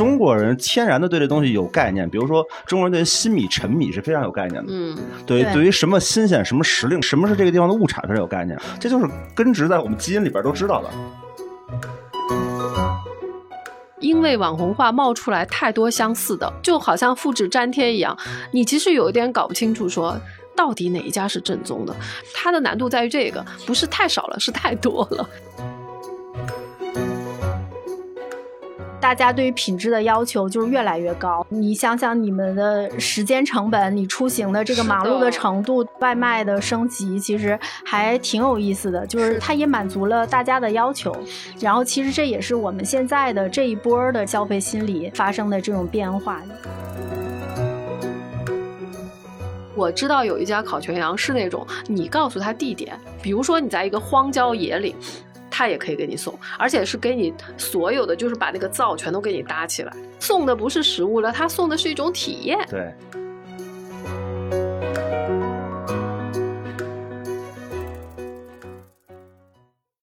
中国人天然的对这东西有概念，比如说中国人对新米、陈米是非常有概念的。嗯，对，对对于什么新鲜、什么时令、什么是这个地方的物产非常有概念，这就是根植在我们基因里边都知道的。因为网红化冒出来太多相似的，就好像复制粘贴一样，你其实有一点搞不清楚说。到底哪一家是正宗的？它的难度在于这个，不是太少了，是太多了。大家对于品质的要求就是越来越高。你想想，你们的时间成本，你出行的这个是忙碌的的程度，外卖的升级，其实还挺有意思的。就是它也满足了大家的要求。然后，其实这也是我们现在的这一波的消费心理发生的这种变化。我知道有一家烤全羊是那种，你告诉他地点，比如说你在一个荒郊野岭，他也可以给你送，而且是给你所有的，就是把那个灶全都给你搭起来。送的不是食物了，他送的是一种体验。对，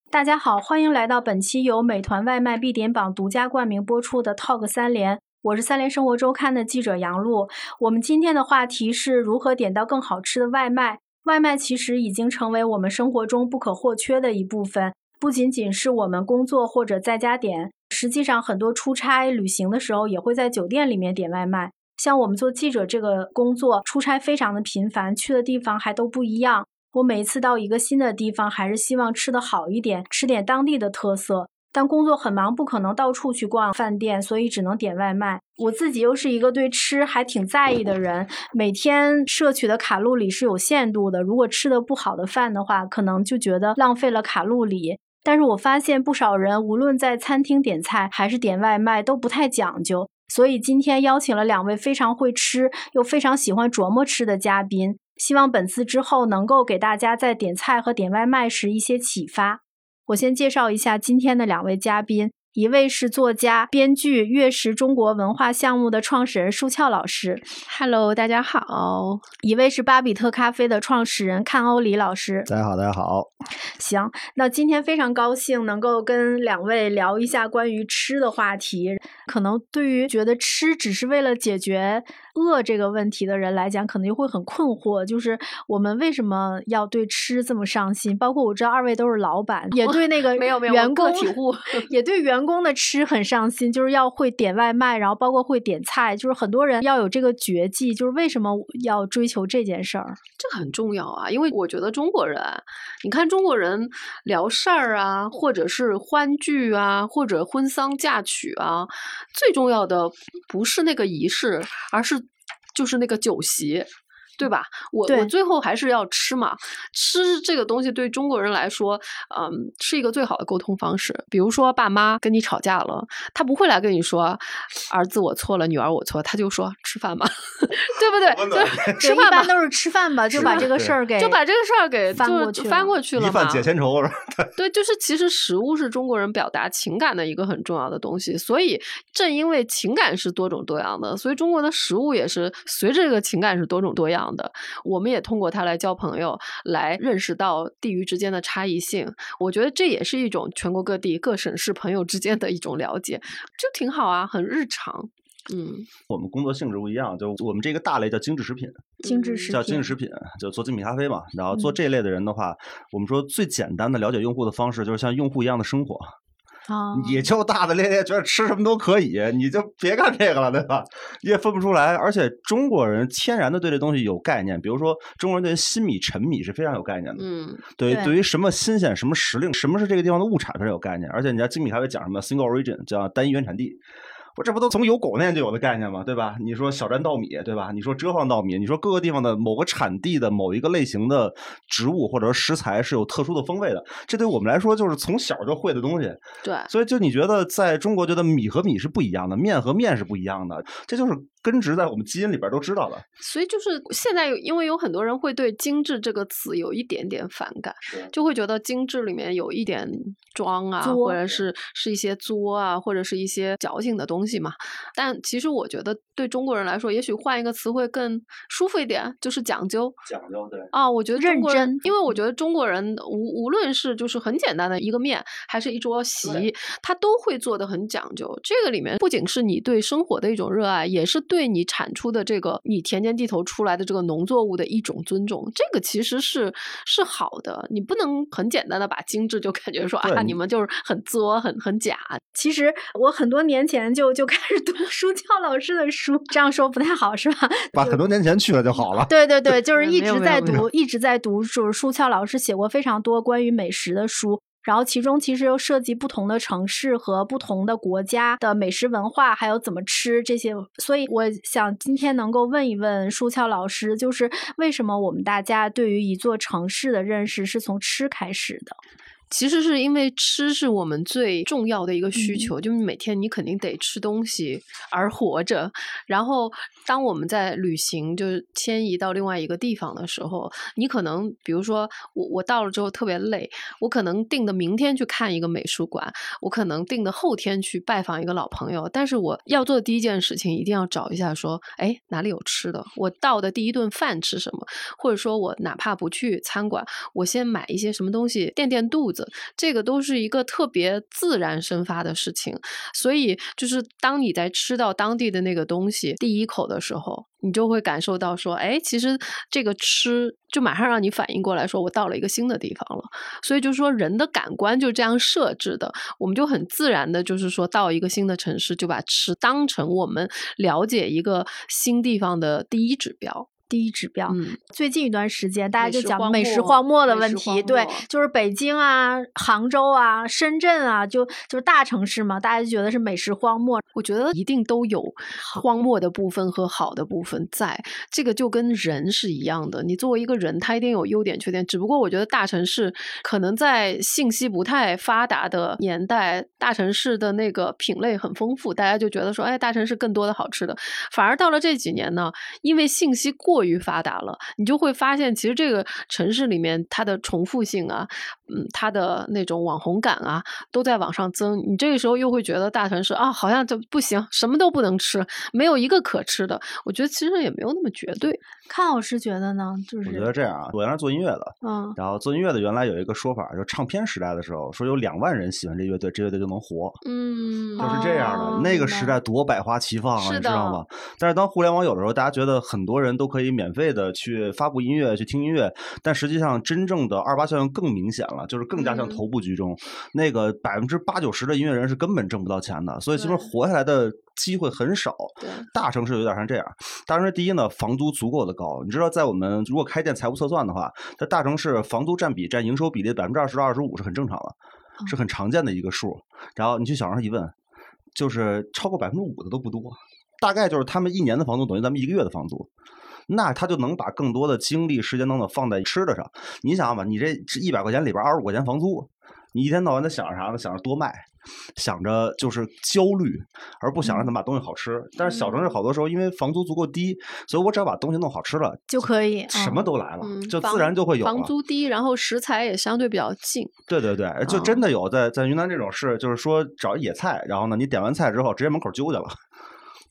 大家好，欢迎来到本期由美团外卖必点榜独家冠名播出的 Talk 三联。我是三联生活周刊的记者杨璐。我们今天的话题是如何点到更好吃的外卖。外卖其实已经成为我们生活中不可或缺的一部分，不仅仅是我们工作或者在家点，实际上很多出差、旅行的时候也会在酒店里面点外卖。像我们做记者这个工作，出差非常的频繁，去的地方还都不一样。我每一次到一个新的地方，还是希望吃的好一点，吃点当地的特色。但工作很忙，不可能到处去逛饭店，所以只能点外卖。我自己又是一个对吃还挺在意的人，每天摄取的卡路里是有限度的。如果吃的不好的饭的话，可能就觉得浪费了卡路里。但是我发现不少人，无论在餐厅点菜还是点外卖，都不太讲究。所以今天邀请了两位非常会吃又非常喜欢琢磨吃的嘉宾，希望本次之后能够给大家在点菜和点外卖时一些启发。我先介绍一下今天的两位嘉宾，一位是作家、编剧、月食中国文化项目的创始人舒翘老师，Hello，大家好。一位是巴比特咖啡的创始人看欧里老师。大家好，大家好。行，那今天非常高兴能够跟两位聊一下关于吃的话题。可能对于觉得吃只是为了解决饿这个问题的人来讲，可能就会很困惑，就是我们为什么要对吃这么上心？包括我知道二位都是老板，也对那个没有没有员工个体户 也对员工的吃很上心，就是要会点外卖，然后包括会点菜，就是很多人要有这个绝技，就是为什么要追求这件事儿？这个很重要啊，因为我觉得中国人，你看中国人聊事儿啊，或者是欢聚啊，或者婚丧嫁娶啊，最重要的不是那个仪式，而是就是那个酒席。对吧？我我最后还是要吃嘛。吃这个东西对中国人来说，嗯，是一个最好的沟通方式。比如说，爸妈跟你吵架了，他不会来跟你说“儿子我错了，女儿我错”，他就说“吃饭吧”，对不对？就是吃饭吧。都是吃饭吧，就把这个事儿给就把这个事儿给翻就过去了翻过去了一饭嘛。解千愁是吧？对，就是其实食物是中国人表达情感的一个很重要的东西，所以正因为情感是多种多样的，所以中国的食物也是随着这个情感是多种多样的。我们也通过它来交朋友，来认识到地域之间的差异性。我觉得这也是一种全国各地各省市朋友之间的一种了解，就挺好啊，很日常。嗯，我们工作性质不一样，就我们这个大类叫精致食品，精致食品叫精致食品，就做精品咖啡嘛。然后做嗯这类的人的话，我们说最简单的了解用户的方式，就是像用户一样的生活。啊，你就大大咧咧觉得吃什么都可以，你就别干这个了，对吧？你也分不出来。而且中国人天然的对这东西有概念，比如说中国人对新米、陈米是非常有概念的。嗯，对，对对于什么新鲜、什么时令、什么是这个地方的物产非常有概念。而且你知道精米咖啡讲什么 single origin，叫单一原产地。我这不都从有狗那年就有的概念吗？对吧？你说小站稻米，对吧？你说遮放稻米，你说各个地方的某个产地的某一个类型的植物或者食材是有特殊的风味的，这对我们来说就是从小就会的东西。对，所以就你觉得在中国觉得米和米是不一样的，面和面是不一样的，这就是根植在我们基因里边都知道的。所以就是现在，因为有很多人会对“精致”这个词有一点点反感，就会觉得精致里面有一点装啊，或者是是一些作啊，或者是一些矫情的东西嘛。但其实我觉得，对中国人来说，也许换一个词会更舒服一点，就是讲究。讲究对啊，我觉得认真，因为我觉得中国人无无论是就是很简单的一个面，还是一桌席，他都会做的很讲究。这个里面不仅是你对生活的一种热爱，也是对你产出的这个你田间地头出来的这个农作物的一种尊重。这个其实是是好的，你不能很简单的把精致就感觉说啊，你们就是很作、很很假。其实我很多年前就就开始读书教老师的书，这样说不太好是吧？把很多年前去了就好了。对对对，就是一直在读，一直在读，就是书翘老师写过非常多关于美食的书。然后其中其实又涉及不同的城市和不同的国家的美食文化，还有怎么吃这些。所以我想今天能够问一问舒翘老师，就是为什么我们大家对于一座城市的认识是从吃开始的？其实是因为吃是我们最重要的一个需求，就是每天你肯定得吃东西而活着。然后，当我们在旅行，就是迁移到另外一个地方的时候，你可能比如说我我到了之后特别累，我可能定的明天去看一个美术馆，我可能定的后天去拜访一个老朋友。但是我要做的第一件事情，一定要找一下说，哎，哪里有吃的？我到的第一顿饭吃什么？或者说我哪怕不去餐馆，我先买一些什么东西垫垫肚子。这个都是一个特别自然生发的事情，所以就是当你在吃到当地的那个东西第一口的时候，你就会感受到说，哎，其实这个吃就马上让你反应过来说，我到了一个新的地方了。所以就是说，人的感官就这样设置的，我们就很自然的，就是说到一个新的城市，就把吃当成我们了解一个新地方的第一指标。第一指标，最近一段时间大家就讲美食荒漠的问题，对，就是北京啊、杭州啊、深圳啊，就就是大城市嘛，大家就觉得是美食荒漠。我觉得一定都有荒漠的部分和好的部分，在这个就跟人是一样的，你作为一个人，他一定有优点缺点。只不过我觉得大城市可能在信息不太发达的年代，大城市的那个品类很丰富，大家就觉得说，哎，大城市更多的好吃的。反而到了这几年呢，因为信息过。过于发达了，你就会发现，其实这个城市里面它的重复性啊，嗯，它的那种网红感啊，都在往上增。你这个时候又会觉得大城市啊，好像就不行，什么都不能吃，没有一个可吃的。我觉得其实也没有那么绝对。看老师觉得呢？就是我觉得这样啊，我原来做音乐的，嗯，然后做音乐的原来有一个说法，就唱片时代的时候，说有两万人喜欢这乐队，这乐队就能活，嗯，就是这样的。那个时代多百花齐放啊，你知道吗？但是当互联网有的时候，大家觉得很多人都可以。免费的去发布音乐、去听音乐，但实际上真正的二八效应更明显了，就是更加像头部居中。那个百分之八九十的音乐人是根本挣不到钱的，所以基本活下来的机会很少。大城市有点像这样，大城市第一呢，房租足够的高。你知道，在我们如果开店财务测算的话，在大城市房租占比占营收比例百分之二十到二十五是很正常的，是很常见的一个数。然后你去小城市一问，就是超过百分之五的都不多。大概就是他们一年的房租等于咱们一个月的房租，那他就能把更多的精力、时间等等放在吃的上。你想吧，你这一百块钱里边二十五块钱房租，你一天到晚在想着啥呢？想着多卖，想着就是焦虑，而不想着怎么把东西好吃。但是小城市好多时候因为房租足够低，所以我只要把东西弄好吃了就可以，什么都来了，就自然就会有。房租低，然后食材也相对比较近。对对对，就真的有在在云南这种事，就是说找野菜，然后呢，你点完菜之后直接门口揪去了。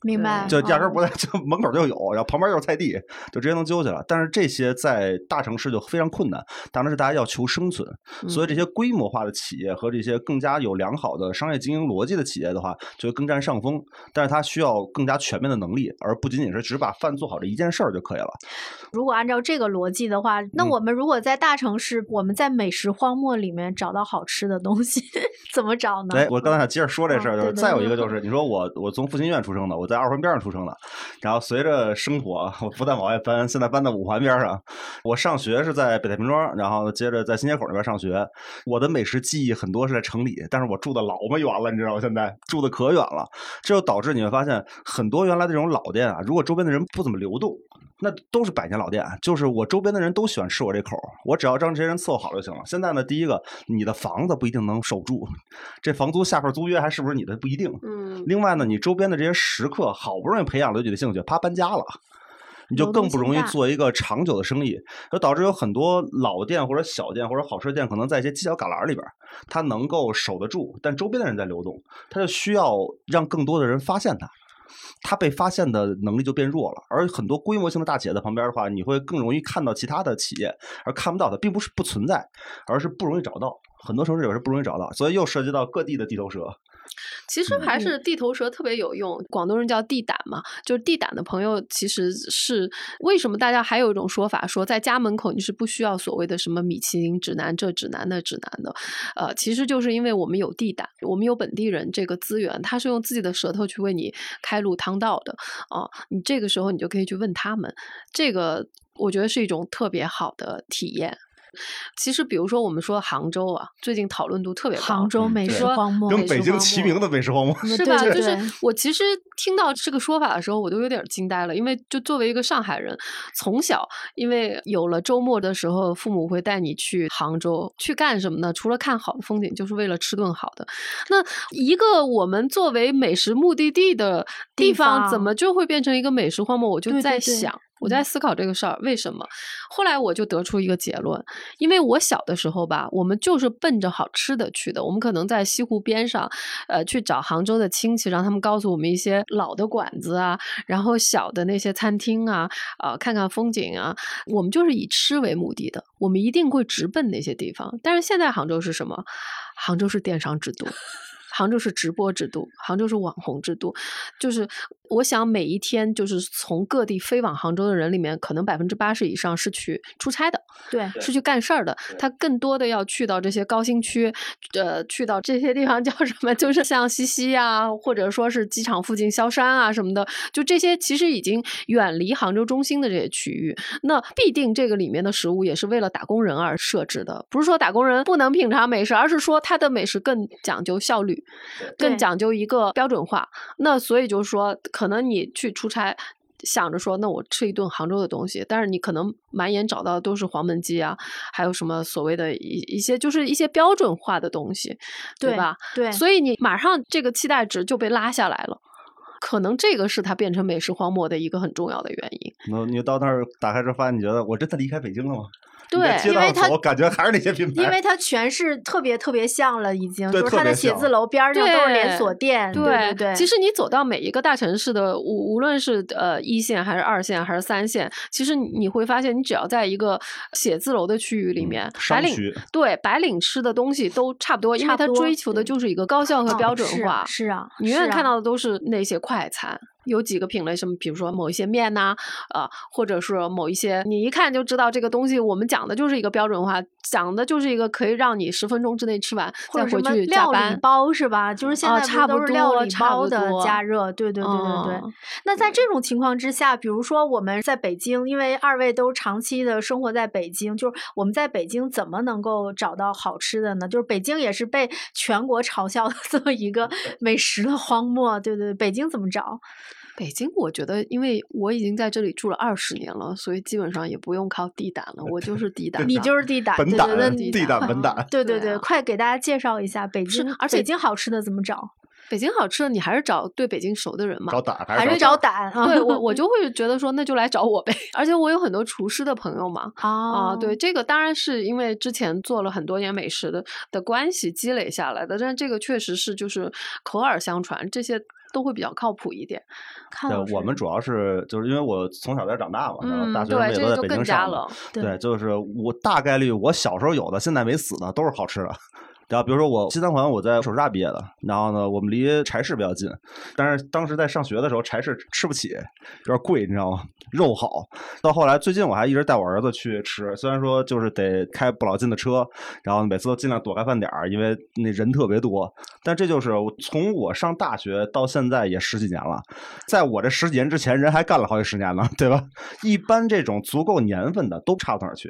明白，就压根不在，就门口就有，然后旁边就是菜地，就直接能揪起来。但是这些在大城市就非常困难，大城市大家要求生存，所以这些规模化的企业和这些更加有良好的商业经营逻辑的企业的话，就会更占上风。但是它需要更加全面的能力，而不仅仅是只把饭做好这一件事儿就可以了。如果按照这个逻辑的话，那我们如果在大城市，我们在美食荒漠里面找到好吃的东西，怎么找呢？哎，我刚才想接着说这事儿，就是再有一个就是，你说我我从复兴医院出生的，我。在二环边上出生的，然后随着生活，我不但往外搬，现在搬到五环边上。我上学是在北太平庄，然后接着在新街口那边上学。我的美食记忆很多是在城里，但是我住的老么远了，你知道吗？现在住的可远了，这就导致你会发现很多原来的这种老店啊，如果周边的人不怎么流动。那都是百年老店，就是我周边的人都喜欢吃我这口，我只要让这些人伺候好就行了。现在呢，第一个，你的房子不一定能守住，这房租下份租约还是不是你的不一定。嗯，嗯另外呢，你周边的这些食客好不容易培养了自己的兴趣，啪搬家了。你就更不容易做一个长久的生意，就导致有很多老店或者小店或者好吃店，可能在一些犄角旮旯里边儿，它能够守得住，但周边的人在流动，它就需要让更多的人发现它。它被发现的能力就变弱了，而很多规模性的大企业在旁边的话，你会更容易看到其他的企业，而看不到它，并不是不存在，而是不容易找到。很多城市也是不容易找到，所以又涉及到各地的地头蛇。其实还嗯是地头蛇特别有用，广东人叫地胆嘛，就是地胆的朋友其实是为什么大家还有一种说法说在家门口你是不需要所谓的什么米其林指南这指南那指南的，呃，其实就是因为我们有地胆，我们有本地人这个资源，他是用自己的舌头去为你开路趟道的啊、你这个时候你就可以去问他们，这个我觉得是一种特别好的体验。其实，比如说我们说杭州啊，最近讨论度特别高。杭州美食荒漠，跟北京齐名的美食荒漠。嗯是吧？就是我其实听到这个说法的时候，我都有点惊呆了，因为就作为一个上海人，从小因为有了周末的时候，父母会带你去杭州去干什么呢？除了看好的风景，就是为了吃顿好的。那一个我们作为美食目的地的地地方，怎么就会变成一个美食荒漠？我就在想。我在思考这个事儿，为什么？后来我就得出一个结论，因为我小的时候吧，我们就是奔着好吃的去的。我们可能在西湖边上，呃，去找杭州的亲戚，让他们告诉我们一些老的馆子啊，然后小的那些餐厅啊，啊、看看风景啊。我们就是以吃为目的的，我们一定会直奔那些地方。但是现在杭州是什么？杭州是电商之都。杭州是直播之都，杭州是网红之都，就是我想每一天就是从各地飞往杭州的人里面，可能百分之八十以上是去出差的，对是去干事儿的。他更多的要去到这些高新区，呃，去到这些地方叫什么？就是像西溪啊，或者说是机场附近萧山啊什么的，就这些其实已经远离杭州中心的这些区域。那必定这个里面的食物也是为了打工人而设置的，不是说打工人不能品尝美食，而是说它的美食更讲究效率，更讲究一个标准化。那所以就是说，可能你去出差。想着说，那我吃一顿杭州的东西，但是你可能满眼找到的都是黄焖鸡啊，还有什么所谓的一一些就是一些标准化的东西，对对吧？对，所以你马上这个期待值就被拉下来了。可能这个是它变成美食荒漠的一个很重要的原因。那你到那儿打开之后发现，你觉得我真的离开北京了吗？对街因为它道走，感觉还是那些品牌。因为它全是特别特别像了，已经对就是它的特别像写字楼边儿上都是连锁店，对对对。其实你走到每一个大城市的，无无论是呃一线还是二线还是三线，其实你你会发现，你只要在一个写字楼的区域里嗯面，白领对白领吃的东西都差不多，因为它差不多追求的就是一个高效和嗯标准是。是啊，你永远看到的都是那些快餐，有几个品类，什么比如说某一些面呐、啊，或者是某一些，你一看就知道这个东西，我们讲的就是一个标准化，讲的就是一个可以让你十分钟之内吃完，或者什再回去么料理。包是吧？就是现在啊差不不都是料理包的加热，对对对对对。嗯那在这种情况之下，比如说我们在北京，因为二位都长期的生活在北京，就是我们在北京怎么能够找到好吃的呢？就是北京也是被全国 嘲笑的这么一个美食的荒漠，对对对，北京怎么找？北京，我觉得因为我已经在这里住了二十年了，所以基本上也不用靠地胆了，我就是地胆。你就是地胆，本胆对对对，地地胆胆本胆。对对对，对啊快给大家介绍一下北京，而且北京好吃的怎么找？北京好吃的，你还是找对北京熟的人嘛。找胆还是是找找胆啊？对我，我就会觉得说，那就来找我呗。而且我有很多厨师的朋友嘛，啊，哦，对，这个当然是因为之前做了很多年美食的的关系积累下来的，但这个确实是就是口耳相传，这些都会比较靠谱一点。对我们主要是就是因为我从小在这长大嘛，然后嗯，大学对，也都在北京上了。。对对，就是我大概率我小时候有的，现在没死的都是好吃的。然后比如说我西三环，我在首师大毕业的，然后呢，我们离柴市比较近，但是当时在上学的时候，柴市吃不起，有点贵，你知道吗？肉好。到后来最近我还一直带我儿子去吃，虽然说就是得开不老近的车，然后每次都尽量躲开饭点儿，因为那人特别多。但这就是从我上大学到现在也十几年了，在我这十几年之前，人还干了好几十年呢，对吧？一般这种足够年份的都差不到哪儿去。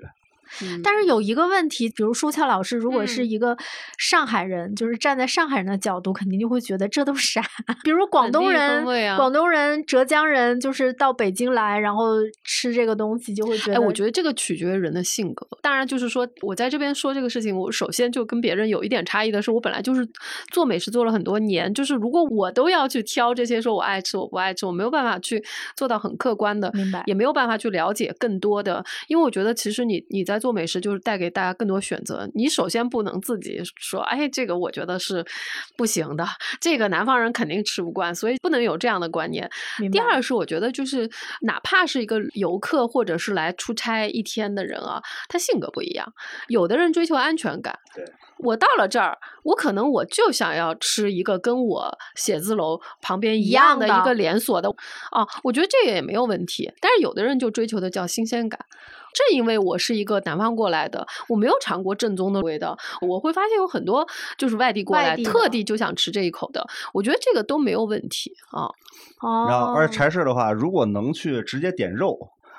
嗯但是有一个问题，比如舒翘老师，如果是嗯一个上海人，就是站在上海人的角度，肯定就会觉得这都啥。比如广东人、啊广东人、浙江人，就是到北京来，然后吃这个东西，就会觉得哎，得，我觉得这个取决于人的性格。当然，就是说我在这边说这个事情，我首先就跟别人有一点差异的是，我本来就是做美食做了很多年，就是如果我都要去挑这些说我爱吃我不爱吃，我没有办法去做到很客观的，明白也没有办法去了解更多的。因为我觉得其实你你在做美食，就是带给大家更多选择。你首先不能自己说，哎，这个我觉得是不行的，这个南方人肯定吃不惯，所以不能有这样的观念。第二是我觉得就是哪怕是一个游客或者是来出差一天的人啊，他性格不一样，有的人追求安全感。对，我到了这儿，我可能我就想要吃一个跟我写字楼旁边一一样的样的一个连锁的啊，我觉得这个也没有问题。但是有的人就追求的叫新鲜感。正因为我是一个南方过来的，我没有尝过正宗的味道，我会发现有很多就是外地过来，特地就想吃这一口的，我觉得这个都没有问题啊。哦，然后，而且柴氏的话，如果能去直接点肉，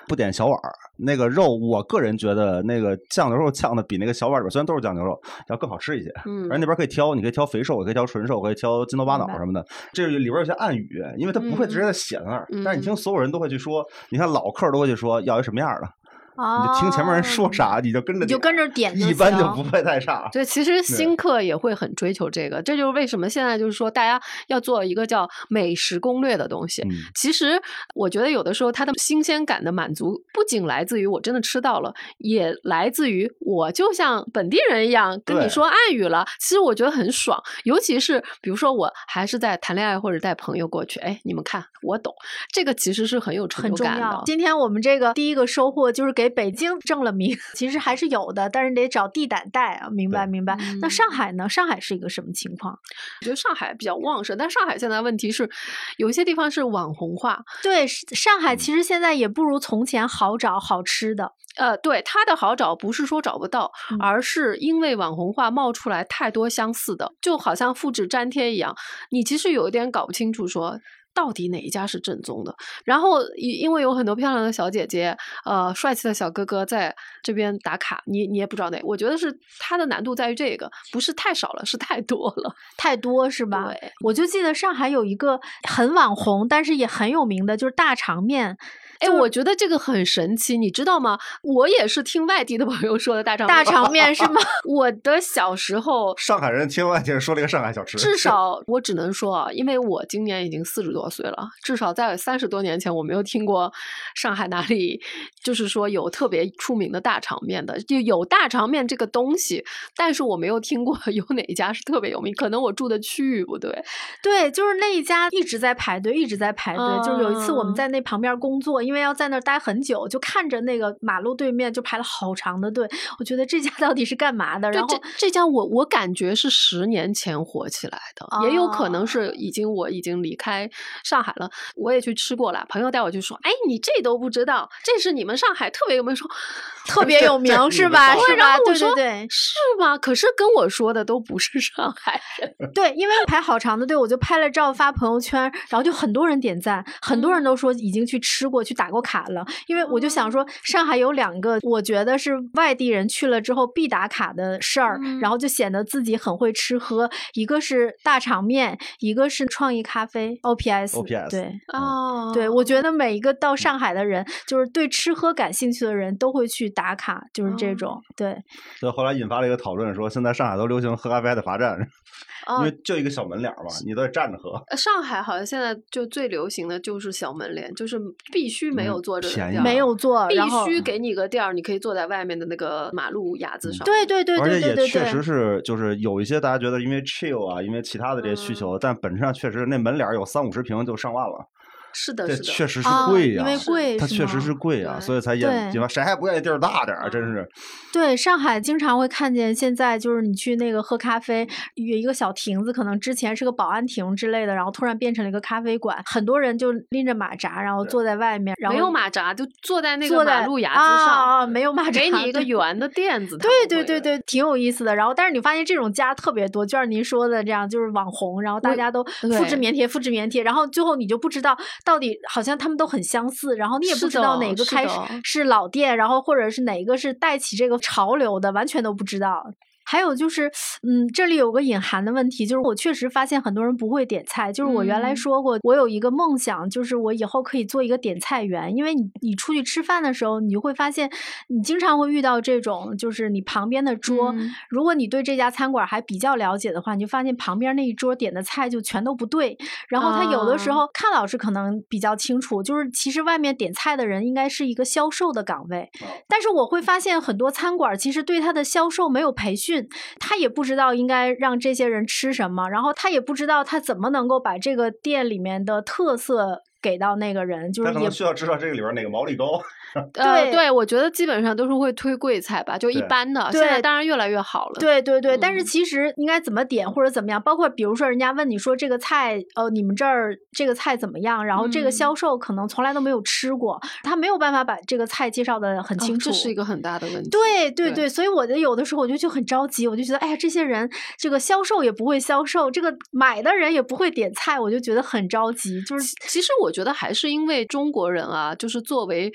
不点小碗儿，那个肉，我个人觉得那个酱牛肉酱的比那个小碗儿里边虽然都是酱牛肉，要更好吃一些。嗯而那边可以挑，你可以挑肥瘦，也可以挑纯瘦，可以挑筋头巴脑什么的。这里边有些暗语，因为它不会直接的写在那儿，嗯但是你听所有人都会去说，你看老客儿都会去说要一什么样的，哦，你就听前面人说啥，你就跟着你就跟着点一般就不会太差。对，其实新客也会很追求这个，这就是为什么现在就是说大家要做一个叫美食攻略的东西。嗯，其实我觉得有的时候它的新鲜感的满足，不仅来自于我真的吃到了，也来自于我就像本地人一样跟你说暗语了。其实我觉得很爽，尤其是比如说我还是在谈恋爱或者带朋友过去，哎，你们看我懂，这个其实是很有成就感的。。今天我们这个第一个收获就是给北京证了名，其实还是有的，但是得找地胆带啊，明白明白。那嗯上海呢？上海是一个什么情况？我觉得上海比较旺盛，但上海现在问题是有一些地方是网红化，对，是上嗯海其实现在也不如从前好找好吃的。呃，对它的好找不是说找不到，嗯而是因为网红化冒出来太多相似的，就好像复制粘贴一样，你其实有一点搞不清楚说。到底哪一家是正宗的？然后因因为有很多漂亮的小姐姐，呃，帅气的小哥哥在这边打卡，你你也不知道哪。我觉得是它的难度在于这个，不是太少了，是太多了。太多是吧？对，我就记得上海有一个很网红，但是也很有名的，就是大肠面。哎，我觉得这个很神奇，你知道吗？我也是听外地的朋友说的大肠大肠面是吗？我的小时候上海人听外地人说了一个上海小吃，至少我只能说啊，因为我今年已经四十多岁了，至少在三十多年前，我没有听过上海哪里就是说有特别出名的大肠面的，就有大肠面这个东西，但是我没有听过有哪一家是特别有名，可能我住的区域不对。对，就是那一家一直在排队，一直在排队。就是有一次我们嗯在那旁边工作，因为要在那儿待很久，就看着那个马路对面就排了好长的队。我觉得这家到底是干嘛的？然后这家我我感觉是十年前火起来的，也有可能哦是已经我已经离开上海了，我也去吃过了。朋友带我去说，哎，你这都不知道，这是你们上海特别有名，说 特别有名是吧？是吧？对对对是吗？可是跟我说的都不是上海人。对，因为排好长的队，我就拍了照发朋友圈，然后就很多人点赞，很多人都说已经去吃过、去打过卡了。因为我就想说，上海有两个，我觉得是外地人去了之后必打卡的事儿，嗯然后就显得自己很会吃喝。一个是大场面，一个是创意咖啡 OPS。OPS 对。哦对，我觉得每一个到上海的人，就是对吃喝感兴趣的人，都会去打卡，就是这种。对，所以后来引发了一个讨论，说现在上海都流行喝咖啡还得罚站，因哦为就一个小门脸儿嘛，你都得站着喝。呃上海好像现在就最流行的就是小门脸，就是必须没有嗯坐着的便宜地儿没有坐，必然后须给你个垫儿，你可以坐在外面的那个马路牙子上。对对对而且对对对也确实。是，就是有一些大家觉得因为 chill 啊，因为其他的这些需求，但本质上确实那门脸儿有三五十平就上万了，是的，这是的。确实是啊贵呀、因为贵它确实是贵啊、所以才对引引发谁还不愿意地儿大点儿？真是对，上海经常会看见，现在就是你去那个喝咖啡，有一个小亭子，可能之前是个保安亭之类的，然后突然变成了一个咖啡馆，很多人就拎着马扎，然后坐在外面，然后没有马扎，就坐在那坐在个马路牙子啊上，啊没有马扎，给你一个圆的垫子。对对对对，挺有意思的。然后，但是你发现这种家特别多，就像您说的这样，就是网红，然后大家都复制对粘贴、复制粘贴，然后最后你就不知道到底好像他们都很相似，然后你也不知道哪个开始是老店，然后或者是哪个是带起这个潮流的，完全都不知道。还有就是，嗯，这里有个隐含的问题，就是我确实发现很多人不会点菜。就是我原来嗯说过，我有一个梦想，就是我以后可以做一个点菜员。因为你你出去吃饭的时候，你就会发现，你经常会遇到这种，就是你旁边的桌，嗯如果你对这家餐馆还比较了解的话，你就发现旁边那一桌点的菜就全都不对。然后他有的时啊候，看老师可能比较清楚，就是其实外面点菜的人应该是一个销售的岗位，但是我会发现很多餐馆其实对他的销售没有培训，他也不知道应该让这些人吃什么，然后他也不知道他怎么能够把这个店里面的特色给到那个人，就是也他可能需要知道这个里边哪个毛利高。呃，对对，我觉得基本上都是会推贵菜吧，就一般的。现在当然越来越好了。对对对，但是嗯其实应该怎么点或者怎么样，包括比如说人家问你说这个菜，呃，你们这儿这个菜怎么样？然后这个嗯销售可能从来都没有吃过，他没有办法把这个菜介绍的很哦清楚。这是一个很大的问题。对对对对，所以我的有的时候我就就很着急，我就觉得，哎呀，这些人这个销售也不会销售，这个买的人也不会点菜，我就觉得很着急。就是其其实我觉得还是因为中国人啊，就是作为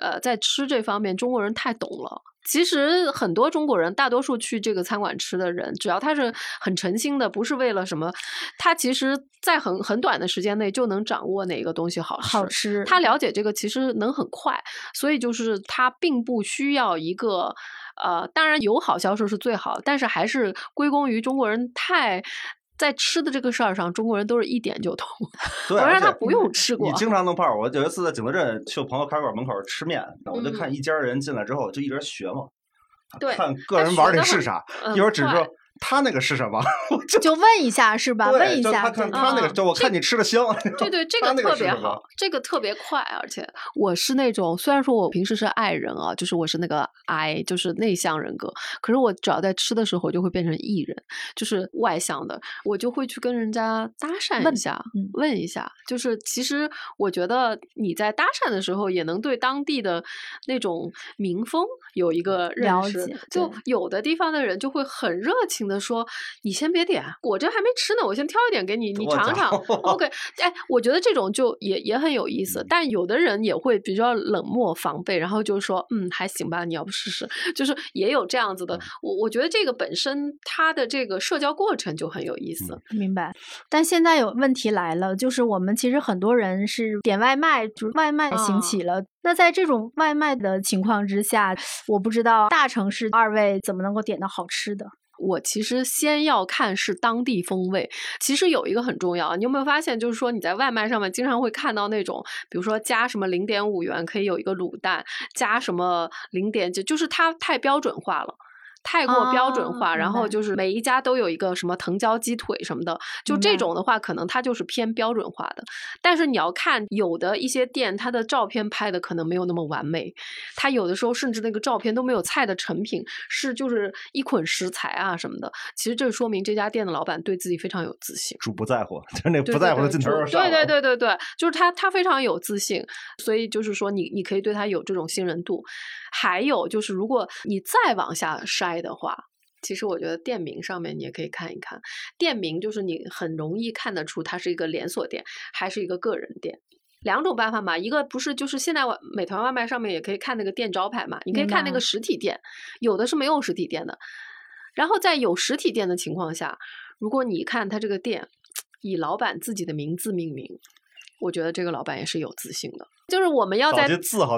呃在吃这方面，中国人太懂了。其实很多中国人，大多数去这个餐馆吃的人，只要他是很诚心的，不是为了什么，他其实在很很短的时间内就能掌握哪个东西好吃。好吃，他了解这个其实能很快，所以就是他并不需要一个呃，当然友好销售是最好，但是还是归功于中国人太。在吃的这个事儿上，中国人都是一点就通。对，我而且他不用吃过你。经常能碰上。我有一次在景德镇去我朋友咖啡馆门口吃面，我就嗯看一家人进来之后就一直学嘛，对看个人玩的是啥，嗯一会儿指着说他那个是什么，就就问一下是吧？问一下，他看他那个，嗯。就我看你吃的香，对 对，这个特别好，这个特别快，而且我是那种虽然说我平时是爱人啊，就是我是那个 I，就是内向人格，可是我只要在吃的时候，我就会变成 E 人，就是外向的，我就会去跟人家搭讪问一下，嗯。问一下，就是其实我觉得你在搭讪的时候，也能对当地的那种民风有一个认识了解，就有的地方的人就会很热情的说：“你先别点，我这还没吃呢，我先挑一点给你，你尝尝。”OK，哎，我觉得这种就也也很有意思，嗯但有的人也会比较冷漠防备，然后就说：“嗯，还行吧，你要不试试。”就是也有这样子的。嗯我我觉得这个本身它的这个社交过程就很有意思。明白，但现在有问题来了，就是我们其实很多人是点外卖，就是外卖兴啊起了。那在这种外卖的情况之下，我不知道大城市二位怎么能够点到好吃的。我其实先要看是当地风味。其实有一个很重要，你有没有发现，就是说你在外卖上面经常会看到那种，比如说加什么零点五元可以有一个卤蛋，加什么零点就就是它太标准化了。太过标准化，哦然后就是每一家都有一个什么藤椒鸡腿什么的，就这种的话，可能它就是偏标准化的。但是你要看有的一些店，它的照片拍的可能没有那么完美，它有的时候甚至那个照片都没有菜的成品，是就是一捆食材啊什么的。其实这说明这家店的老板对自己非常有自信。主不在乎，就是那不在乎的对对主劲头对对对对对，就是他他非常有自信，所以就是说你你可以对他有这种信任度。还有就是，如果你再往下筛的话，其实我觉得店名上面你也可以看一看，店名就是你很容易看得出它是一个连锁店还是一个个人店。两种办法嘛，一个不是就是现在外美团外卖上面也可以看那个店招牌嘛，你可以看那个实体店，有的是没有实体店的。然后在有实体店的情况下，如果你看他这个店以老板自己的名字命名，我觉得这个老板也是有自信的。就是我们要在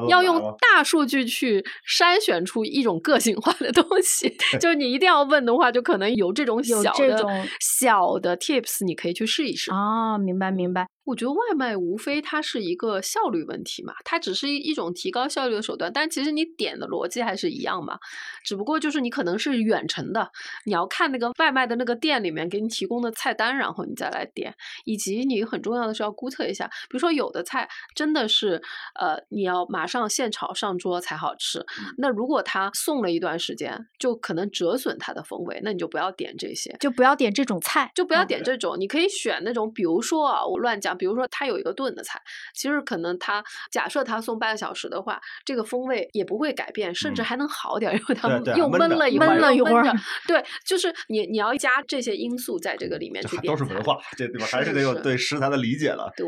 要用大数据去筛选出一种个性化的东西，就是你一定要问的话，就可能有这种小的这种小的 tips，你可以去试一试。哦，明白明白。我觉得外卖无非它是一个效率问题嘛，它只是一一种提高效率的手段，但其实你点的逻辑还是一样嘛，只不过就是你可能是远程的，你要看那个外卖的那个店里面给你提供的菜单，然后你再来点，以及你很重要的是要估测一下，比如说有的菜真的是呃你要马上现炒上桌才好吃，那如果它送了一段时间，就可能折损它的风味，那你就不要点这些。就不要点这种菜，就不要嗯点这种，你可以选那种，比如说啊，我乱讲，比如说他有一个炖的菜，其实可能他假设他送半个小时的话，这个风味也不会改变，甚至嗯还能好点儿，因为他对对又焖焖着了一会儿，又焖了一会儿对，就是你你要加这些因素在这个里面去点都是文化，这对吧？还是得有对食材的理解了。对，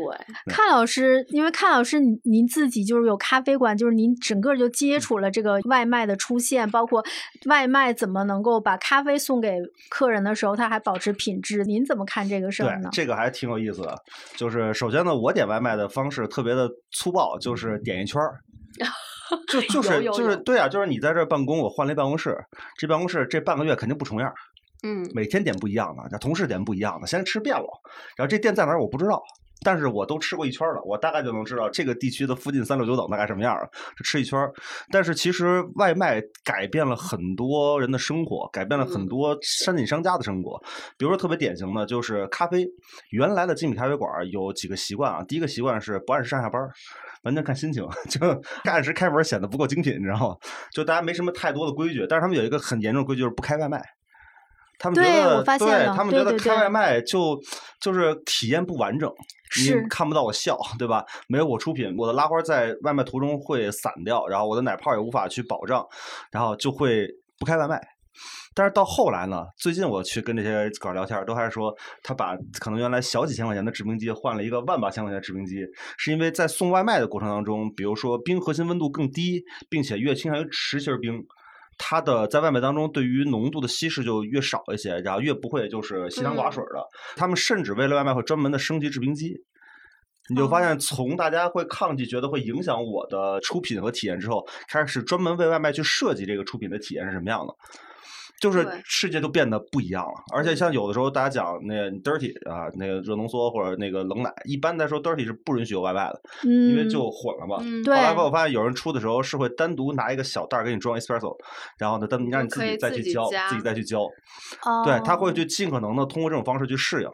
看老师，因为看老师您您自己就是有咖啡馆，就是您整个就接触了这个外卖的出现，包括外卖怎么能够把咖啡送给客人的时候，它还保持品质，您怎么看这个事对儿呢，？这个还挺有意思的。就是首先呢，我点外卖的方式特别的粗暴，就是点一圈儿。就就是就是对啊，就是你在这儿办公，我换了一办公室，这办公室这半个月肯定不重样儿，嗯，每天点不一样的，那同事点不一样的，现在吃遍了。然后这店在哪儿我不知道，但是我都吃过一圈了，我大概就能知道这个地区的附近三六九等大概什么样了，吃一圈。但是其实外卖改变了很多人的生活，改变了很嗯多山顶商家的生活。比如说特别典型的就是咖啡，原来的精品咖啡馆有几个习惯啊，第一个习惯是不按时上下班。完全看心情，就按时开门显得不够精品，你知道吗？就大家没什么太多的规矩，但是他们有一个很严重的规矩，就是不开外卖。他们觉对得，对他们觉得开外卖就就是体验不完整，是你看不到我笑，对吧？没有我出品，我的拉花在外卖途中会散掉，然后我的奶泡也无法去保障，然后就会不开外卖。但是到后来呢，最近我去跟这些狗聊天儿，都还是说他把可能原来小几千块钱的制冰机换了一个万八千块钱的制冰机，是因为在送外卖的过程当中，比如说冰核心温度更低，并且越倾向于实心儿冰，它的在外卖当中对于浓度的稀释就越少一些，然后越不会就是稀汤寡水儿的。他们甚至为了外卖会专门的升级制冰机。你就发现，从大家会抗拒、觉得会影响我的出品和体验之后，开始专门为外卖去设计这个出品的体验是什么样的。就是世界都变得不一样了，而且像有的时候大家讲那个 dirty 啊，那个热浓缩或者那个冷奶，一般来说 dirty 是不允许有外卖的，因为嗯，就混了嘛。嗯对后来我发现有人出的时候是会单独拿一个小袋儿给你装 espresso，然后呢，单让你自己再去浇，己自己再去浇。哦、对，他会去尽可能的通过这种方式去适应。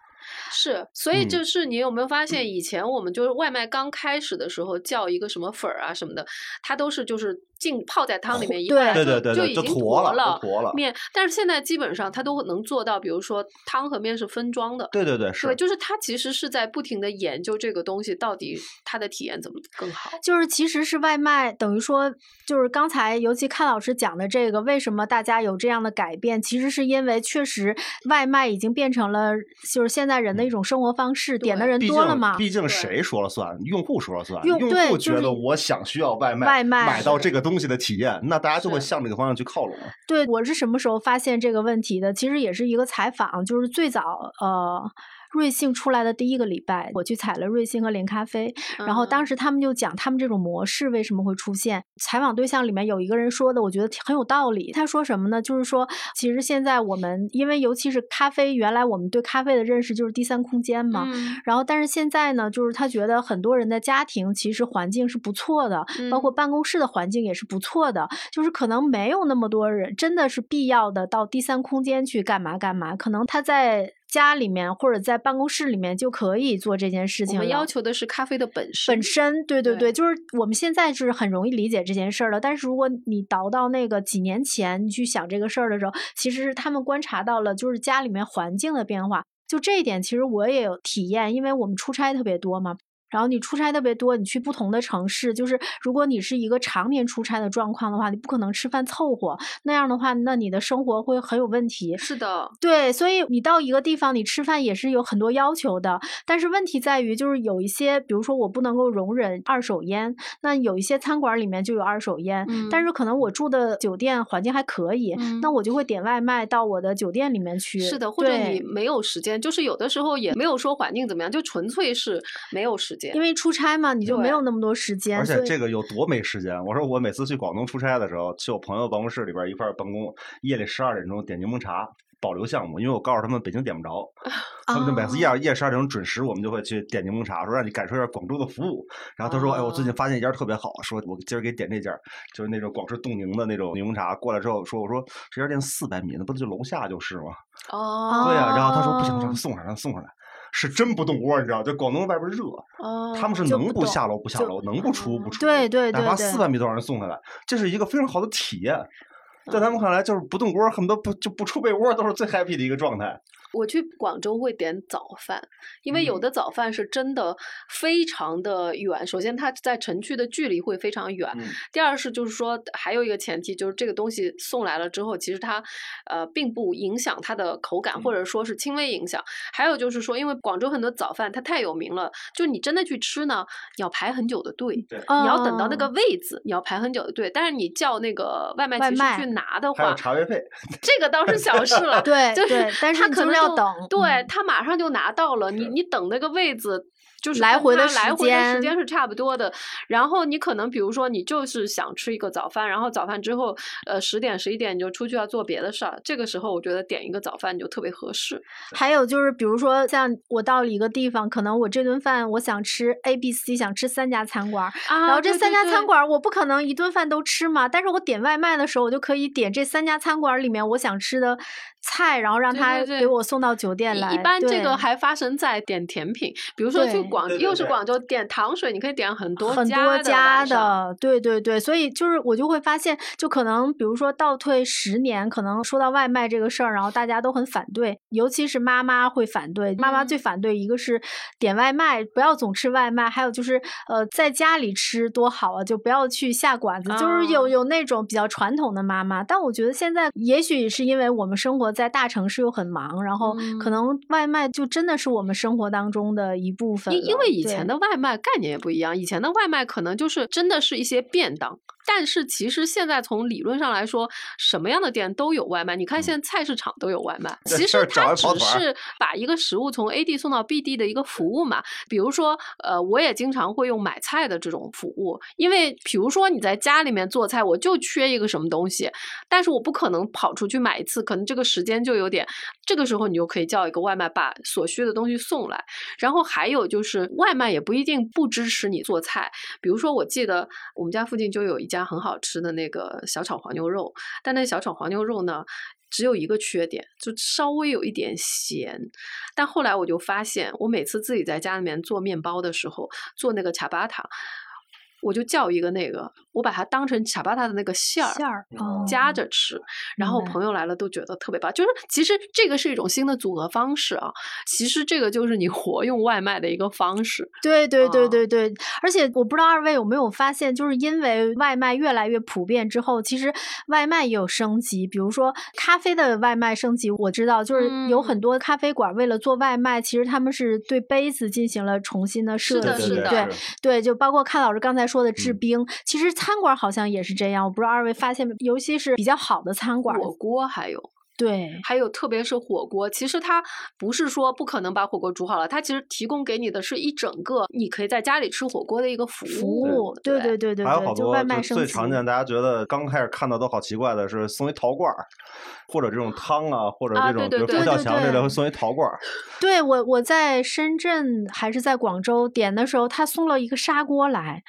是，所以嗯。就是你有没有发现，以前我们就是外卖刚开始的时候叫一个什么粉儿啊什么的，它都是就是浸泡在汤里面一对会儿对就就对对对就已经坨坨了就坨了面，但是现在基本上它都能做到，比如说汤和面是分装的。对对对，是对，。就是它其实是在不停的研究这个东西到底它的体验怎么更好。就是其实是外卖，等于说就是刚才尤其看老师讲的这个，为什么大家有这样的改变？其实是因为确实外卖已经变成了就是现在人的一种生活方式，点的人多了嘛。毕竟谁说了算？用户说了算。用用户觉得我想需要外卖，外卖买到这个东西的体验，那大家就会向这个方向去靠拢。对，我是什么时候发现这个问题的？其实也是一个采访，就是最早呃。瑞幸出来的第一个礼拜，我去采了瑞幸和连咖啡，然后当时时他们就讲他们这种模式为什么会出现。采访对象里面有一个人说的，我觉得挺很有道理。他说什么呢？就是说，其实现在我们因为尤其是咖啡，原来我们对咖啡的认识就是第三空间嘛。嗯然后，但是现在呢，就是他觉得很多人的家庭其实环境是不错的，包括嗯办公室的环境也是不错的，就是可能没有那么多人真的是必要的到第三空间去干嘛干嘛，可能他在家里面或者在办公室里面就可以做这件事情了。我们要求的是咖啡的本身。本身，对对对对，就是我们现在是很容易理解这件事儿了。但是如果你倒到那个几年前，你去想这个事儿的时候，其实是他们观察到了，就是家里面环境的变化。就这一点，其实我也有体验，因为我们出差特别多嘛。然后你出差特别多，你去不同的城市，就是如果你是一个常年出差的状况的话，你不可能吃饭凑合，那样的话，那你的生活会很有问题。是的，对，所以你到一个地方，你吃饭也是有很多要求的。但是问题在于，就是有一些，比如说我不能够容忍二手烟，那有一些餐馆里面就有二手烟，但嗯是可能我住的酒店环境还可以，那嗯我就会点外卖到我的酒店里面去。是的，或者你没有时间，就是有的时候也没有说环境怎么样，就纯粹是没有时间。因为出差嘛，你就没有那么多时间，而且这个有多没时间？我说我每次去广东出差的时候，去我朋友办公室里边一块儿办公，夜里十二点钟点柠檬茶保留项目，因为我告诉他们北京点不着，他们就每次夜哦夜十二点钟准时，我们就会去点柠檬茶，说让你感受一下广州的服务。然后他说：“哎，我最近哦发现一家特别好，说我今儿给点这家，就是那种广式冻柠的那种柠檬茶。过来之后说，我说这家店四百米，那不就楼下就是吗？哦，对呀、然后他说不行，哦让他送上来，让他送上来。”是真不动窝，你知道？就广东外边热，哦，他们是能不下楼不下楼，能不出不出。对对对对哪怕四百米都让人送下来，这是一个非常好的体验。在他们看来，就是不动窝，恨不得不就不出被窝都是最 happy 的一个状态。我去广州会点早饭，因为有嗯的早饭是真的非常的远。首先，它在城区的距离会非常远；嗯第二是就是说，还有一个前提就是这个东西送来了之后，其实它呃并不影响它的口感，或嗯者说是轻微影响。还有就是说，因为广州很多早饭它太有名了，就你真的去吃呢，你要排很久的队。你要等到那个哦位子，你要排很久的队。但是你叫那个外卖外卖骑士去拿的还有话，茶位费，这个倒是小事了。对就是对但是他可能就就是要等对嗯他马上就拿到了，你你等那个位子。就是来回的来时回的时间间是差不多的，然后你可能比如说你就是想吃一个早饭，然后早饭之后，呃十点十一点你就出去要做别的事儿，这个时候我觉得点一个早饭就特别合适。还有就是，比如说像我到了一个地方，可能我这顿饭我想吃 A、B、C，想吃三家餐馆然后这三家餐馆儿我不可能一顿饭都吃嘛，但是我点外卖的时候，我就可以点这三家餐馆儿里面我想吃的菜，然后让他给我送到酒店来。一一般这个还发生在点甜品，比如说去对广又是广州点糖水，你可以点很多很多家的，对对对，所以就是我就会发现，就可能比如说倒退十年，可能说到外卖这个事儿，然后大家都很反对，尤其是妈妈会反对。妈妈嗯最反对一个是点外卖，不要总吃外卖，还有就是呃在家里吃多好啊，就不要去下馆子。就是有啊有那种比较传统的妈妈，但我觉得现在也许是因为我们生活在大城市又很忙，然后可嗯能外卖就真的是我们生活当中的一部分了。因因为以前的外卖概念也不一样，以前的外卖可能就是真的是一些便当，但是其实现在从理论上来说，什么样的店都有外卖。你看现在菜市场都有外卖，这其实它只是把一个食物从 A 地送到 B 地的一个服务嘛。比如说，呃，我也经常会用买菜的这种服务，因为比如说你在家里面做菜，我就缺一个什么东西，但是我不可能跑出去买一次，可能这个时间就有点。这个时候你就可以叫一个外卖，把所需的东西送来。然后还有就是外卖也不一定不支持你做菜，比如说我记得我们家附近就有一家很好吃的那个小炒黄牛肉，但那小炒黄牛肉呢。只有一个缺点，就稍微有一点咸。但后来我就发现，我每次自己在家里面做面包的时候，做那个卡巴塔，我就叫一个那个，我把它当成卡巴塔的那个馅儿，馅儿哦夹着吃，然后朋友来了都觉得特别棒。就是其实这个是一种新的组合方式啊，其实这个就是你活用外卖的一个方式。对对对啊对对，而且我不知道二位有没有发现，就是因为外卖越来越普遍之后，其实外卖也有升级。比如说咖啡的外卖升级，我知道就是有很嗯多咖啡馆为了做外卖，其实他们是对杯子进行了重新的设的计。是的对对，就包括看老师刚才说的制嗯冰，其实餐馆好像也是这样。我不知道二位发现没，尤其是比较好的餐馆，火锅还有对还有，特别是火锅，其实它不是说不可能把火锅煮好了，它其实提供给你的是一整个你可以在家里吃火锅的一个服服务。务，对对对对对对，就还有好多外卖。最常见，大家觉得刚开始看到都好奇怪的是送一陶罐儿，或者这种汤啊，或者啊这种对对对比如佛跳墙这类会送一陶罐儿。对我，我在深圳还是在广州点的时候，他送了一个砂锅来。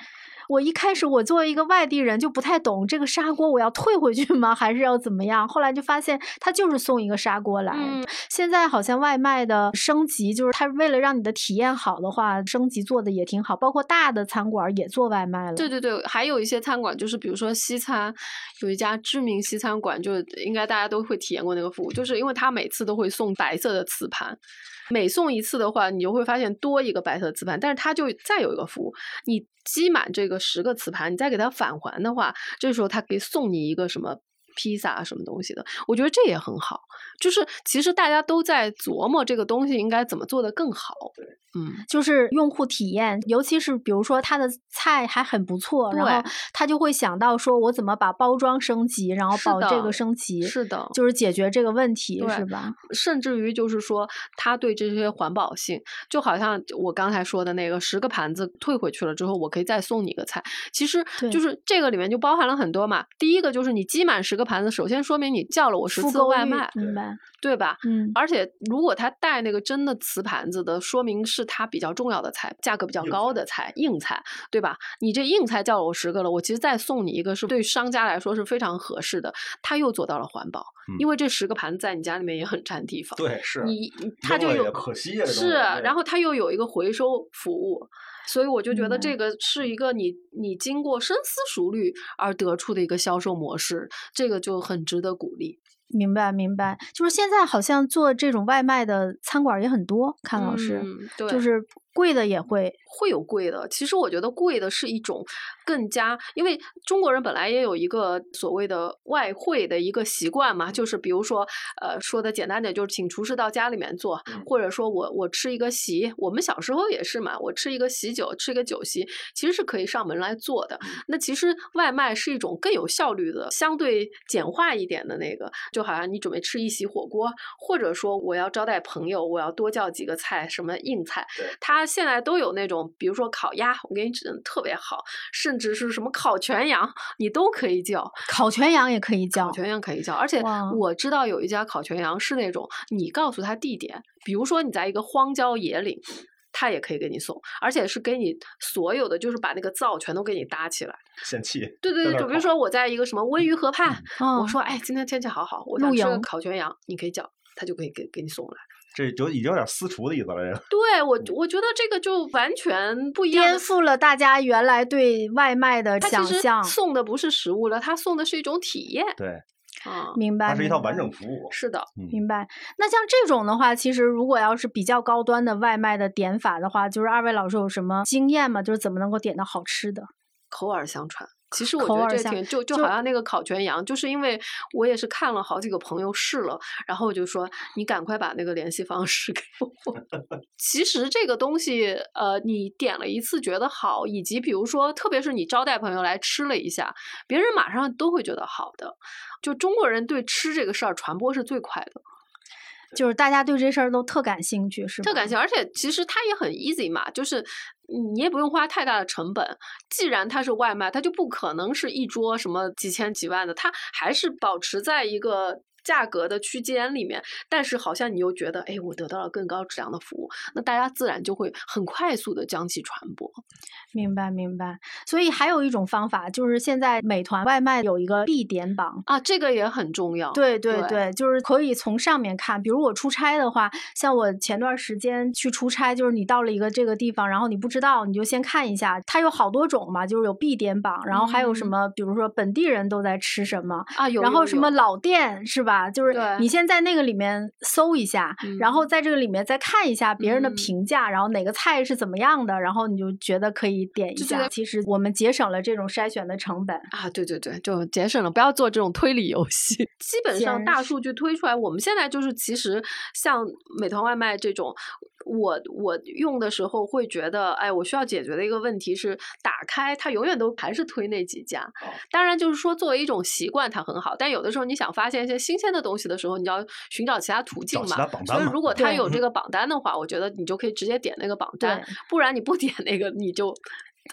我一开始我作为一个外地人就不太懂这个砂锅，我要退回去吗？还是要怎么样？后来就发现他就是送一个砂锅来。嗯现在好像外卖的升级，就是他为了让你的体验好的话，升级做的也挺好，包括大的餐馆也做外卖了。对对对，还有一些餐馆，就是比如说西餐，有一家知名西餐馆，就应该大家都会体验过那个服务，就是因为他每次都会送白色的瓷盘，每送一次的话，你就会发现多一个白色磁盘，但是它就再有一个服务，你积满这个十个磁盘，你再给它返还的话，这时候它可以送你一个什么。披萨啊什么东西的，我觉得这也很好。就是其实大家都在琢磨这个东西应该怎么做得更好。嗯，就是用户体验，尤其是比如说他的菜还很不错，然后对他就会想到说我怎么把包装升级，然后是保这个升级，是的就是解决这个问题，是吧？甚至于就是说，他对这些环保性，就好像我刚才说的那个十个盘子退回去了之后，我可以再送你一个菜。其实就是这个里面就包含了很多嘛。第一个就是你积满十个盘子，首先说明你叫了我十次外卖，明白？对吧？嗯，而且如果他带那个真的瓷盘子的，说明是他比较重要的菜，价格比较高的菜，硬菜，对吧？你这硬菜叫了我十个了，我其实再送你一个，是对商家来说是非常合适的。他又做到了环保，嗯因为这十个盘子在你家里面也很占地方。对，是你你他就有可惜呀这东西是，然后他又有一个回收服务，所以我就觉得这个是一个你你经过深思熟虑而得出的一个销售模式，这个就很值得鼓励。明白明白，就是现在好像做这种外卖的餐馆也很多，看老师，嗯，对，就是贵的也会，会有贵的。其实我觉得贵的是一种更加，因为中国人本来也有一个所谓的外汇的一个习惯嘛，就是比如说，呃，说的简单点，就是请厨师到家里面做，或者说我我吃一个席，我们小时候也是嘛，我吃一个喜酒，吃一个酒席，其实是可以上门来做的。那其实外卖是一种更有效率的、相对简化一点的那个。就好像你准备吃一席火锅，或者说我要招待朋友，我要多叫几个菜，什么硬菜，它现在都有那种，比如说烤鸭，我给你指的特别好，甚至是什么烤全羊，你都可以叫，烤全羊也可以叫，烤全羊可以叫，而且我知道有一家烤全羊是那种，你告诉他地点，比如说你在一个荒郊野岭。他也可以给你送，而且是给你所有的，就是把那个灶全都给你搭起来。嫌弃。对对对，就比如说我在一个什么温榆河畔，我说哎，今天天气好好，我想吃烤全羊，你可以叫，他就可以给给你送来。这就已经有点私厨的意思了，这个。对我，我觉得这个就完全不一样，颠覆了大家原来对外卖的想象。送的不是食物了，他送的是一种体验。对。啊，明白，它是一套完整服务。是的，明白。那像这种的话，其实如果要是比较高端的外卖的点法的话，就是二位老师有什么经验吗？就是怎么能够点到好吃的？口耳相传。其实我觉得这挺就就好像那个烤全羊，就是因为我也是看了好几个朋友试了，然后我就说你赶快把那个联系方式 给我。其实这个东西，呃，你点了一次觉得好，以及比如说，特别是你招待朋友来吃了一下，别人马上都会觉得好的。就中国人对吃这个事儿传播是最快的。就是大家对这事儿都特感兴趣，是特感兴趣，而且其实它也很 easy 嘛，就是你也不用花太大的成本。既然它是外卖，它就不可能是一桌什么几千几万的，它还是保持在一个。价格的区间里面，但是好像你又觉得，哎，我得到了更高质量的服务，那大家自然就会很快速的将其传播。明白，明白。所以还有一种方法，就是现在美团外卖有一个必点榜啊，这个也很重要。对对对，就是可以从上面看。比如我出差的话，像我前段时间去出差，就是你到了一个这个地方，然后你不知道，你就先看一下，它有好多种嘛，就是有必点榜，然后还有什么，比如说本地人都在吃什么啊，有，然后什么老店是吧？就是你先在那个里面搜一下，然后在这个里面再看一下别人的评价，然后哪个菜是怎么样的，然后你就觉得可以点一下。其实我们节省了这种筛选的成本啊！对对对，就节省了，不要做这种推理游戏。基本上大数据推出来，我们现在就是其实像美团外卖这种。我我用的时候会觉得，哎，我需要解决的一个问题是，打开它永远都还是推那几家。当然，就是说作为一种习惯，它很好。但有的时候你想发现一些新鲜的东西的时候，你要寻找其他途径嘛。所以如果它有这个榜单的话，我觉得你就可以直接点那个榜单。不然你不点那个，你就。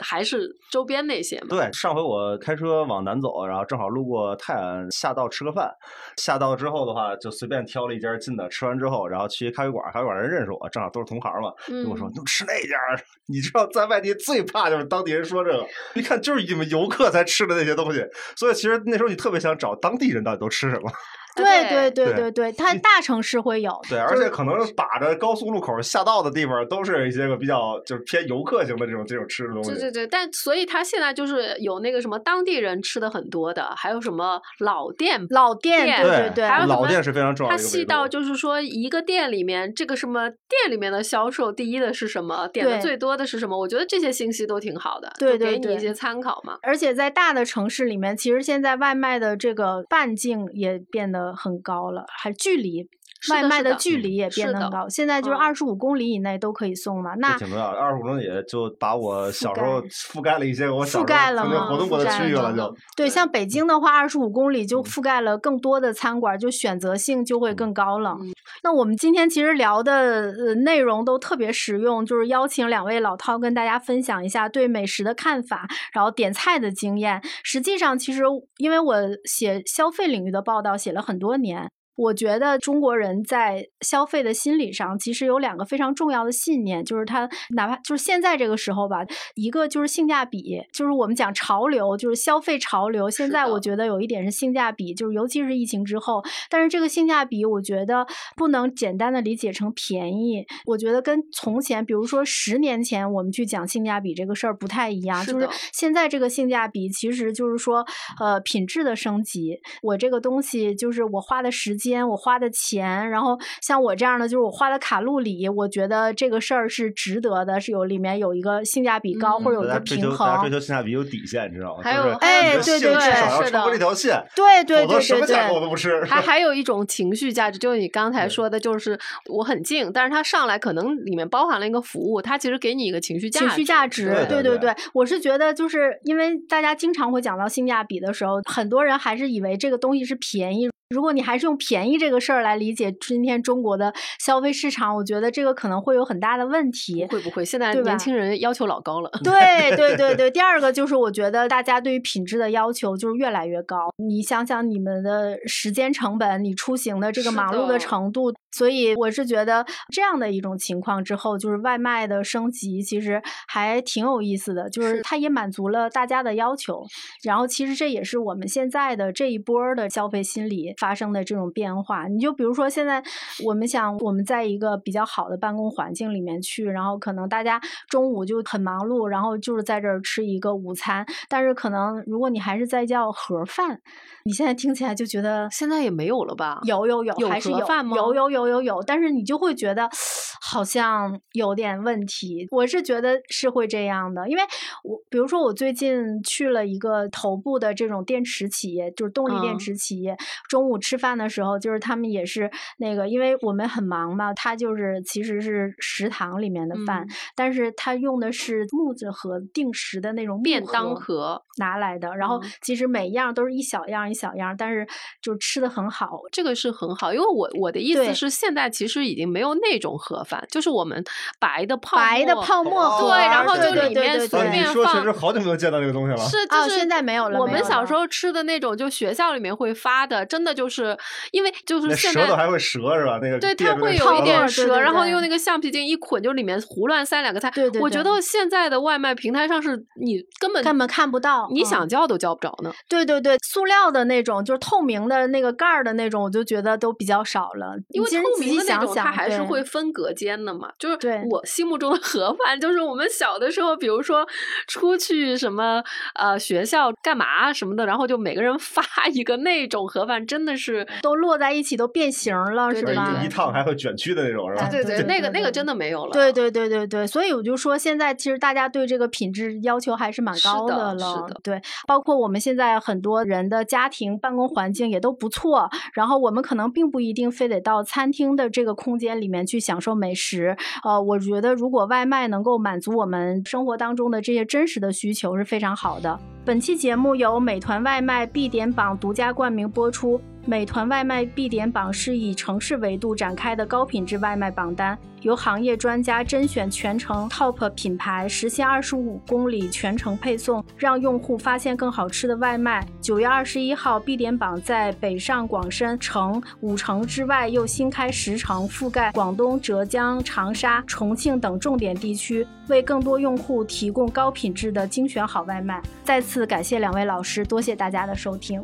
还是周边那些嘛。对，上回我开车往南走，然后正好路过泰安，下道吃个饭。下道之后的话，就随便挑了一家近的，吃完之后，然后去咖啡馆，咖啡馆人认识我，正好都是同行嘛，跟我说：“你吃那家。”你知道，在外地最怕就是当地人说这个，一看就是你们游客才吃的那些东西。所以其实那时候你特别想找当地人到底都吃什么。对对对对对，它大城市会有。对，而且可能把着高速路口下道的地方，都是一些个比较就是偏游客型的这种这种吃的东西。对对对，但所以它现在就是有那个什么当地人吃的很多的，还有什么老店老店，对对对，还有老店是非常重要的。它细到就是说一个店里面，这个什么店里面的销售第一的是什么，点的最多的是什么？我觉得这些信息都挺好的，对对，给你一些参考嘛。而且在大的城市里面，其实现在外卖的这个半径也变得很高了。还距离。外卖的距离也变得高，现在就是二十五公里以内都可以送了。那挺重要，二十五公里就把我小时候覆盖了一些我覆盖了活动过的区域了。就对，像北京的话，二十五公里就覆盖了更多的餐馆，就选择性就会更高了。那我们今天其实聊的呃内容都特别实用，就是邀请两位老饕跟大家分享一下对美食的看法，然后点菜的经验。实际上，其实因为我写消费领域的报道写了很多年。我觉得中国人在消费的心理上，其实有两个非常重要的信念，就是他哪怕就是现在这个时候吧，一个就是性价比，就是我们讲潮流，就是消费潮流。现在我觉得有一点是性价比，就是尤其是疫情之后，但是这个性价比，我觉得不能简单的理解成便宜。我觉得跟从前，比如说十年前我们去讲性价比这个事儿不太一样，就是现在这个性价比其实就是说，呃，品质的升级。我这个东西就是我花的时间。间我花的钱，然后像我这样的，就是我花的卡路里，我觉得这个事儿是值得的，是有里面有一个性价比高，或者有一个平衡。追求性价比有底线，你知道吗？还有，哎，对对对，是的，这条线，对对对对对。还 还有一种情绪价值，就是你刚才说的，就是我很静，但是它上来可能里面包含了一个服务，它其实给你一个情绪价情绪价值。对对对，我是觉得，就是因为大家经常会讲到性价比的时候，很多人还是以为这个东西是便宜。如果你还是用便宜这个事儿来理解今天中国的消费市场，我觉得这个可能会有很大的问题。会不会现在年轻人要求老高了？对对对对。第二个就是我觉得大家对于品质的要求就是越来越高。你想想你们的时间成本，你出行的这个忙碌的程度。所以我是觉得这样的一种情况之后，就是外卖的升级其实还挺有意思的，就是它也满足了大家的要求。然后其实这也是我们现在的这一波的消费心理发生的这种变化。你就比如说现在我们想我们在一个比较好的办公环境里面去，然后可能大家中午就很忙碌，然后就是在这儿吃一个午餐。但是可能如果你还是在叫盒饭，你现在听起来就觉得现在也没有了吧？有有有，还是有饭吗？有有有。有有，但是你就会觉得好像有点问题。我是觉得是会这样的，因为我比如说我最近去了一个头部的这种电池企业，就是动力电池企业。中午吃饭的时候，就是他们也是那个，因为我们很忙嘛，他就是其实是食堂里面的饭，但是他用的是木子盒定时的那种便当盒拿来的，然后其实每一样都是一小样一小样，但是就吃的很好。这个是很好，因为我我的意思是。现在其实已经没有那种盒饭，就是我们白的泡白的泡沫对，然后就里面随便放。你说，其实好久没有见到那个东西了。是，就是现在没有了。我们小时候吃的那种，就学校里面会发的，真的就是因为就是现在舌头还会折是吧？那个对，它会有一点折，然后用那个橡皮筋一捆，就里面胡乱塞两个菜。对对。我觉得现在的外卖平台上是你根本根本看不到，你想叫都叫不着呢。对对对，塑料的那种就是透明的那个盖儿的那种，我就觉得都比较少了。因为透明的那种。它还是会分隔间的嘛，就是我心目中的盒饭，就是我们小的时候，比如说出去什么呃学校干嘛什么的，然后就每个人发一个那种盒饭，真的是都摞在一起，都变形了，是吧？一烫还会卷曲的那种，是吧？对对，那个那个真的没有了。对对对对对，所以我就说，现在其实大家对这个品质要求还是蛮高的了。是的，对，包括我们现在很多人的家庭办公环境也都不错，然后我们可能并不一定非得到餐厅的这个空间里面去。享受美食，呃，我觉得如果外卖能够满足我们生活当中的这些真实的需求是非常好的。本期节目由美团外卖必点榜独家冠名播出。美团外卖必点榜是以城市维度展开的高品质外卖榜单，由行业专家甄选全程 TOP 品牌，实现二十五公里全程配送，让用户发现更好吃的外卖。九月二十一号，必点榜在北上广深成五城之外又新开十城，覆盖广东、浙江、长沙、重庆等重点地区，为更多用户提供高品质的精选好外卖。再次感谢两位老师，多谢大家的收听。